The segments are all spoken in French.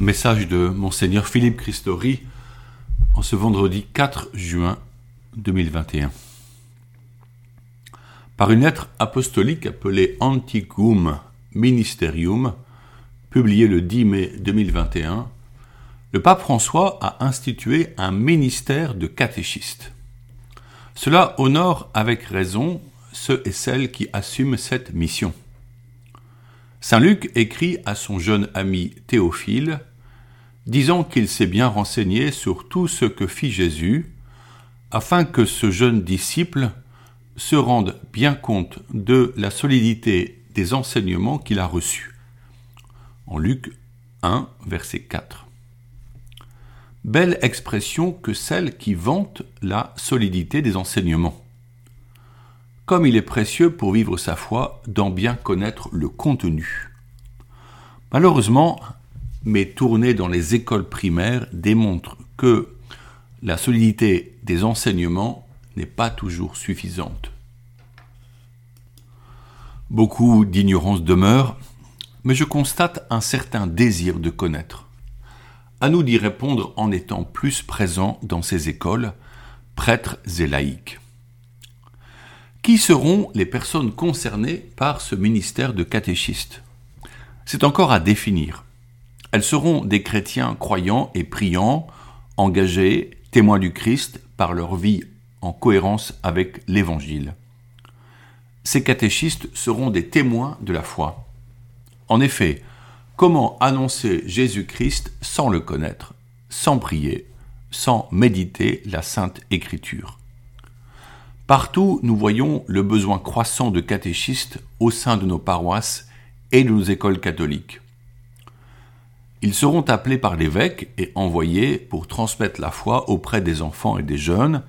Message de Monseigneur Philippe Christori en ce vendredi 4 juin 2021. Par une lettre apostolique appelée Anticum Ministerium, publiée le 10 mai 2021, le pape François a institué un ministère de catéchistes. Cela honore avec raison ceux et celles qui assument cette mission. Saint Luc écrit à son jeune ami Théophile disant qu'il s'est bien renseigné sur tout ce que fit Jésus, afin que ce jeune disciple se rende bien compte de la solidité des enseignements qu'il a reçus. En Luc 1, verset 4. Belle expression que celle qui vante la solidité des enseignements. Comme il est précieux pour vivre sa foi d'en bien connaître le contenu. Malheureusement, mais tournées dans les écoles primaires démontrent que la solidité des enseignements n'est pas toujours suffisante. Beaucoup d'ignorance demeure, mais je constate un certain désir de connaître. À nous d'y répondre en étant plus présents dans ces écoles, prêtres et laïcs. Qui seront les personnes concernées par ce ministère de catéchiste C'est encore à définir. Elles seront des chrétiens croyants et priants, engagés, témoins du Christ par leur vie en cohérence avec l'Évangile. Ces catéchistes seront des témoins de la foi. En effet, comment annoncer Jésus-Christ sans le connaître, sans prier, sans méditer la Sainte Écriture? Partout, nous voyons le besoin croissant de catéchistes au sein de nos paroisses et de nos écoles catholiques. Ils seront appelés par l'évêque et envoyés pour transmettre la foi auprès des enfants et des jeunes,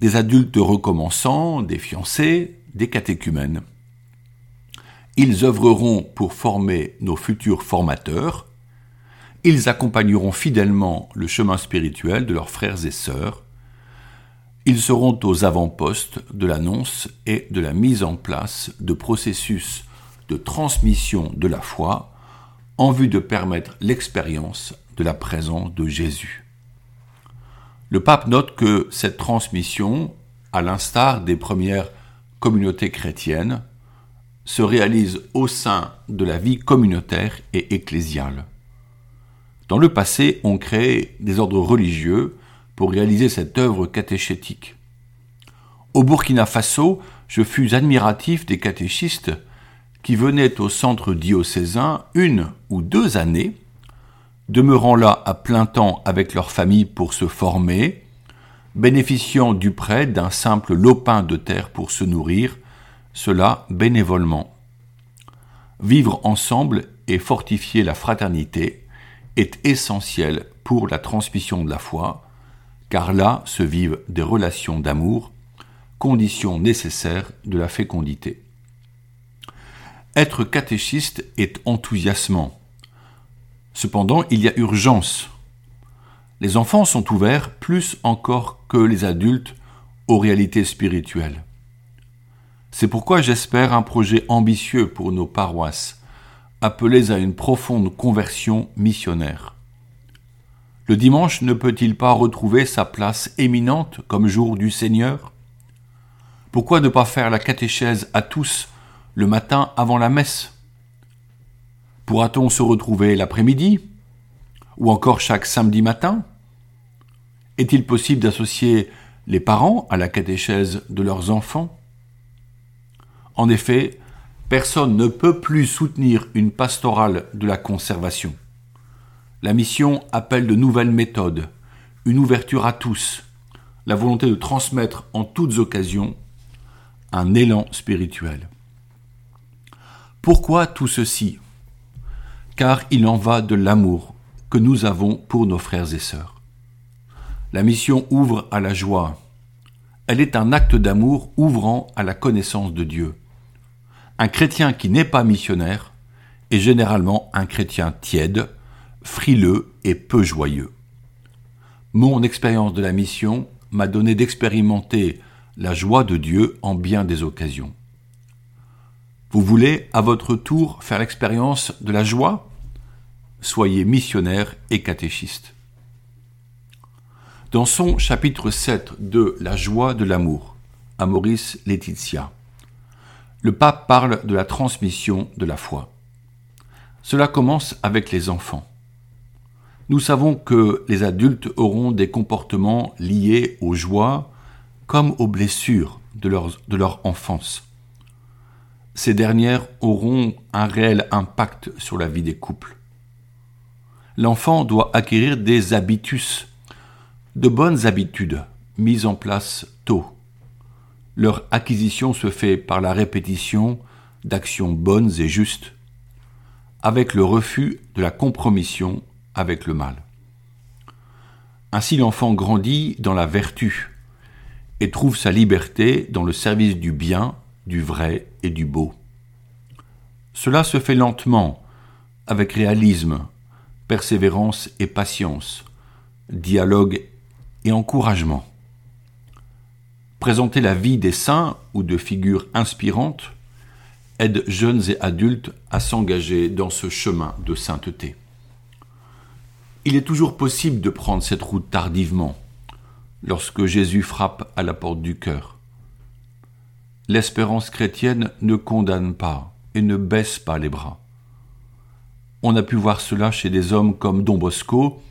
des adultes recommençants, des fiancés, des catéchumènes. Ils œuvreront pour former nos futurs formateurs. Ils accompagneront fidèlement le chemin spirituel de leurs frères et sœurs. Ils seront aux avant-postes de l'annonce et de la mise en place de processus de transmission de la foi en vue de permettre l'expérience de la présence de Jésus. Le pape note que cette transmission, à l'instar des premières communautés chrétiennes, se réalise au sein de la vie communautaire et ecclésiale. Dans le passé, on créait des ordres religieux pour réaliser cette œuvre catéchétique. Au Burkina Faso, je fus admiratif des catéchistes qui venaient au centre diocésain une ou deux années, demeurant là à plein temps avec leur famille pour se former, bénéficiant du prêt d'un simple lopin de terre pour se nourrir, cela bénévolement. Vivre ensemble et fortifier la fraternité est essentiel pour la transmission de la foi, car là se vivent des relations d'amour, condition nécessaire de la fécondité. Être catéchiste est enthousiasmant. Cependant, il y a urgence. Les enfants sont ouverts plus encore que les adultes aux réalités spirituelles. C'est pourquoi j'espère un projet ambitieux pour nos paroisses, appelées à une profonde conversion missionnaire. Le dimanche ne peut-il pas retrouver sa place éminente comme jour du Seigneur? Pourquoi ne pas faire la catéchèse à tous le matin avant la messe Pourra-t-on se retrouver l'après-midi Ou encore chaque samedi matin? Est-il possible d'associer les parents à la catéchèse de leurs enfants? En effet, personne ne peut plus soutenir une pastorale de la conservation. La mission appelle de nouvelles méthodes, une ouverture à tous, la volonté de transmettre en toutes occasions un élan spirituel. Pourquoi tout ceci Car il en va de l'amour que nous avons pour nos frères et sœurs. La mission ouvre à la joie. Elle est un acte d'amour ouvrant à la connaissance de Dieu. Un chrétien qui n'est pas missionnaire est généralement un chrétien tiède, frileux et peu joyeux. Mon expérience de la mission m'a donné d'expérimenter la joie de Dieu en bien des occasions. Vous voulez à votre tour faire l'expérience de la joie? Soyez missionnaires et catéchistes. Dans son chapitre 7 de La joie de l'amour, à Maurice Laetitia, le pape parle de la transmission de la foi. Cela commence avec les enfants. Nous savons que les adultes auront des comportements liés aux joies comme aux blessures de leur, de leur enfance. Ces dernières auront un réel impact sur la vie des couples. L'enfant doit acquérir des habitus, de bonnes habitudes mises en place tôt. Leur acquisition se fait par la répétition d'actions bonnes et justes, avec le refus de la compromission avec le mal. Ainsi l'enfant grandit dans la vertu et trouve sa liberté dans le service du bien, du vrai et du beau. Cela se fait lentement, avec réalisme, persévérance et patience, dialogue et encouragement. Présenter la vie des saints ou de figures inspirantes aide jeunes et adultes à s'engager dans ce chemin de sainteté. Il est toujours possible de prendre cette route tardivement, lorsque Jésus frappe à la porte du cœur. L'espérance chrétienne ne condamne pas et ne baisse pas les bras. On a pu voir cela chez des hommes comme Don Bosco,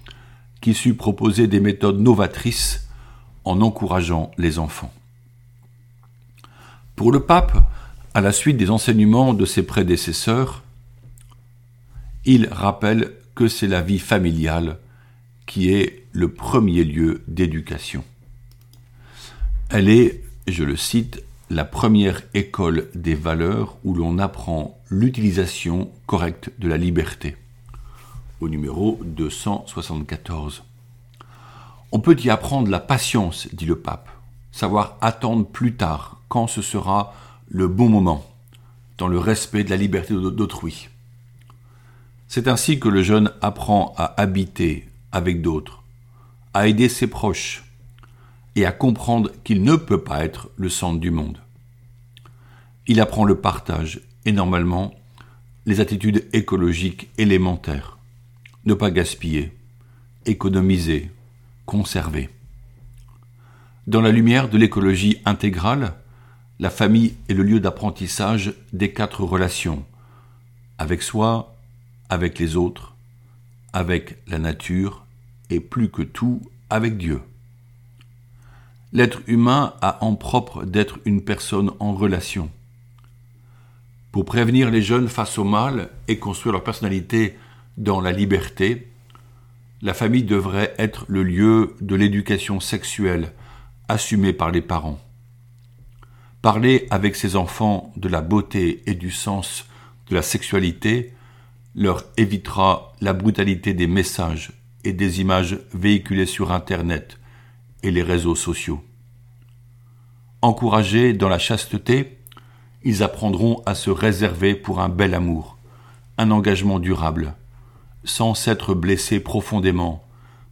qui sut proposer des méthodes novatrices en encourageant les enfants. Pour le pape, à la suite des enseignements de ses prédécesseurs, il rappelle que c'est la vie familiale qui est le premier lieu d'éducation. Elle est, je le cite, la première école des valeurs où l'on apprend l'utilisation correcte de la liberté. Au numéro 274. On peut y apprendre la patience, dit le pape, savoir attendre plus tard quand ce sera le bon moment, dans le respect de la liberté d'autrui. C'est ainsi que le jeune apprend à habiter avec d'autres, à aider ses proches et à comprendre qu'il ne peut pas être le centre du monde. Il apprend le partage et normalement les attitudes écologiques élémentaires. Ne pas gaspiller, économiser, conserver. Dans la lumière de l'écologie intégrale, la famille est le lieu d'apprentissage des quatre relations, avec soi, avec les autres, avec la nature et plus que tout avec Dieu. L'être humain a en propre d'être une personne en relation. Pour prévenir les jeunes face au mal et construire leur personnalité dans la liberté, la famille devrait être le lieu de l'éducation sexuelle assumée par les parents. Parler avec ses enfants de la beauté et du sens de la sexualité leur évitera la brutalité des messages et des images véhiculées sur Internet et les réseaux sociaux. Encouragés dans la chasteté, ils apprendront à se réserver pour un bel amour, un engagement durable, sans s'être blessés profondément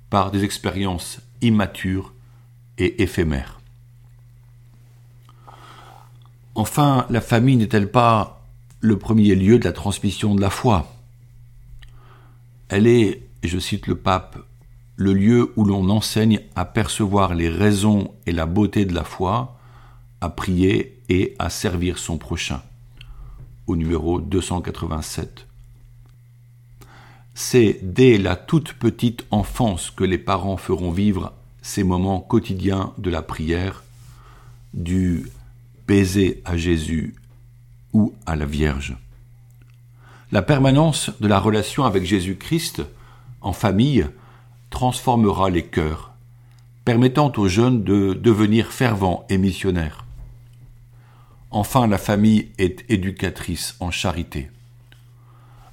par des expériences immatures et éphémères. Enfin, la famille n'est-elle pas le premier lieu de la transmission de la foi? Elle est, je cite le pape, le lieu où l'on enseigne à percevoir les raisons et la beauté de la foi, à prier et à servir son prochain. Au numéro 287. C'est dès la toute petite enfance que les parents feront vivre ces moments quotidiens de la prière, du baiser à Jésus ou à la Vierge. La permanence de la relation avec Jésus-Christ en famille transformera les cœurs, permettant aux jeunes de devenir fervents et missionnaires. Enfin, la famille est éducatrice en charité.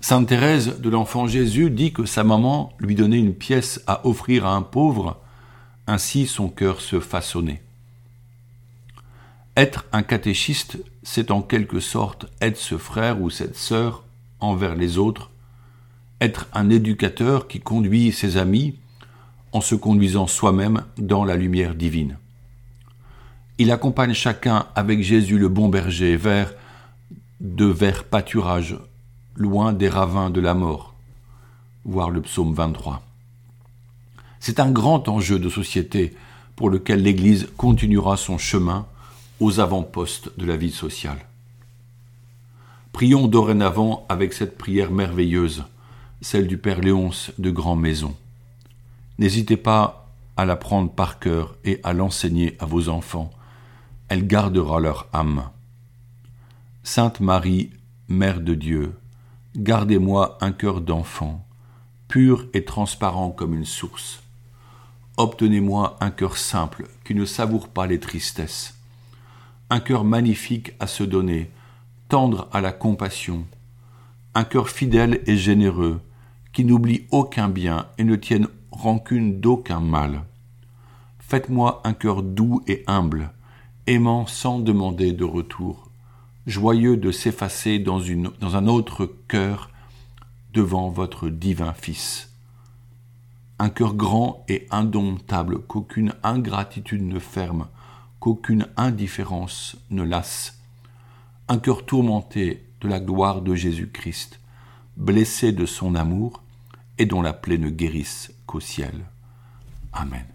Sainte Thérèse de l'Enfant Jésus dit que sa maman lui donnait une pièce à offrir à un pauvre, ainsi son cœur se façonnait. Être un catéchiste, c'est en quelque sorte être ce frère ou cette sœur envers les autres, être un éducateur qui conduit ses amis en se conduisant soi-même dans la lumière divine. Il accompagne chacun avec Jésus le bon berger vers de verts pâturages, loin des ravins de la mort. voir le psaume 23. C'est un grand enjeu de société pour lequel l'Église continuera son chemin aux avant-postes de la vie sociale. Prions dorénavant avec cette prière merveilleuse, celle du Père Léonce de Grand Maison. N'hésitez pas à la prendre par cœur et à l'enseigner à vos enfants. Elle gardera leur âme. Sainte Marie, Mère de Dieu, gardez-moi un cœur d'enfant, pur et transparent comme une source. Obtenez-moi un cœur simple qui ne savoure pas les tristesses, un cœur magnifique à se donner, tendre à la compassion, un cœur fidèle et généreux, qui n'oublie aucun bien et ne tienne rancune d'aucun mal. Faites-moi un cœur doux et humble, aimant sans demander de retour, joyeux de s'effacer dans, un autre cœur devant votre divin Fils. Un cœur grand et indomptable qu'aucune ingratitude ne ferme, qu'aucune indifférence ne lasse. Un cœur tourmenté de la gloire de Jésus-Christ, blessé de son amour, et dont la plaie ne guérisse qu'au ciel. Amen.